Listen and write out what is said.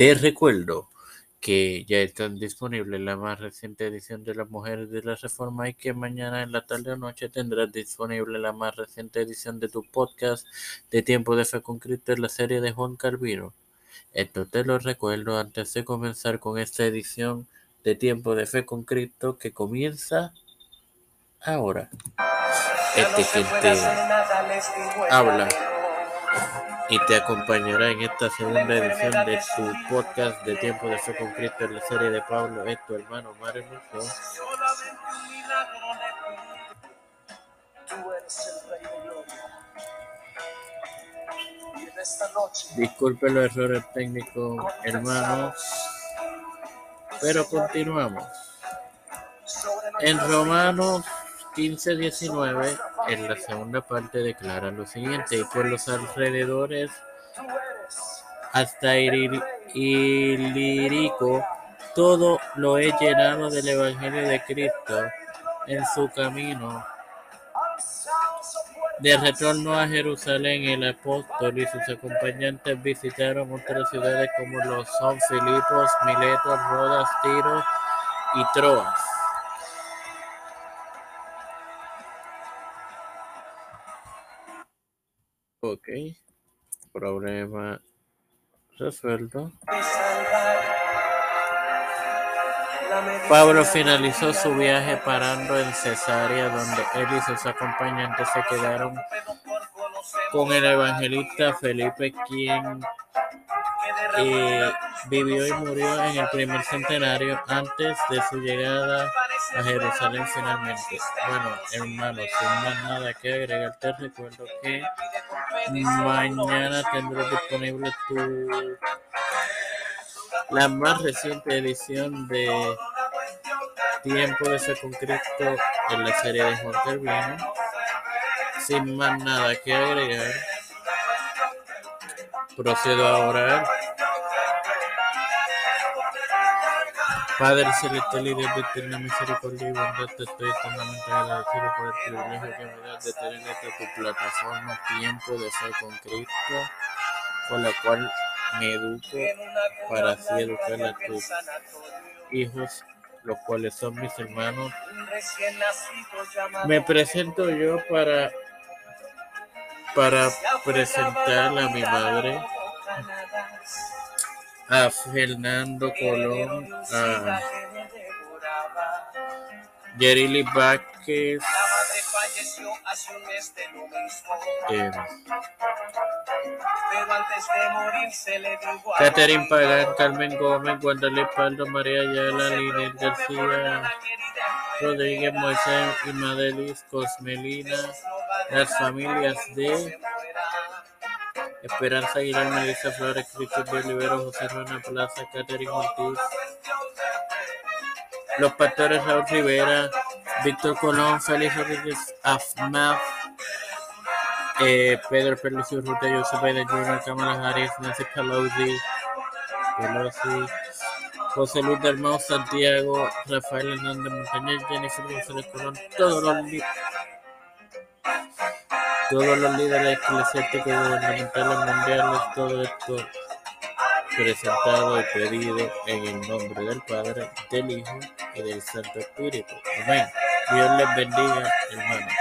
Te recuerdo que ya están disponibles la más reciente edición de Las Mujeres de la Reforma y que mañana en la tarde o noche tendrás disponible la más reciente edición de tu podcast de Tiempo de Fe con Cristo en la serie de Juan Calvino. Esto te lo recuerdo antes de comenzar con esta edición de Tiempo de Fe con Cristo que comienza ahora. Este gente habla y te acompañará en esta segunda edición de tu podcast de Tiempo de Fe con Cristo en la serie de Pablo, es tu hermano Mario Disculpe los errores técnicos, hermanos, pero continuamos. En Romanos 15-19, en la segunda parte, declara lo siguiente: Y por los alrededores, hasta Ilírico, todo lo he llenado del Evangelio de Cristo en su camino de retorno a Jerusalén, el apóstol y sus acompañantes visitaron otras ciudades como lo son Filipos, Miletos, Rodas, Tiro y Troas. Ok, problema resuelto. Pablo finalizó su viaje parando en Cesarea, donde él y sus acompañantes se quedaron con el evangelista Felipe, quien eh, vivió y murió en el primer centenario antes de su llegada a Jerusalén finalmente. Bueno, hermanos, sin más nada que agregar, te recuerdo que mañana tendré disponible tu la más reciente edición de Tiempo de ser con Cristo en la serie de Juan Calvino. Sin más nada que agregar, procedo a orar. Padre celestial y Dios de eterna misericordia y bondad, te estoy eternamente agradecido por el privilegio que me das de tener esta tu plataforma Tiempo de Ser con Cristo, con la cual me educo para así educar a tus hijos, los cuales son mis hermanos. Me presento yo para, para presentar a mi madre, a Fernando Colón, a Yerili Vázquez, eh, Catherine Pagán, Carmen Gómez, Guadalupe Paldo, María Ayala, Línez García, Rodríguez Moisés y Madelis Cosmelina, las familias de Esperanza Aguilar, Melissa Flores, Cristian Olivero, José Rana Plaza, Catherine Ortiz, los pastores Raúl Rivera, Víctor Colón, Félix Rodríguez Afmaf, eh, Pedro Pelucio Ruta, Joseph Biden Jr., Kamala Harris, Nancy Pelosi, Pelosi, José Luis del Mau, Santiago, Rafael Hernández Montañez, Jennifer González Colón, todos los, todos los líderes eclesiásticos gubernamentales mundiales, todo esto presentado y pedido en el nombre del Padre, del Hijo y del Santo Espíritu. Amén. Dios les bendiga, hermanos.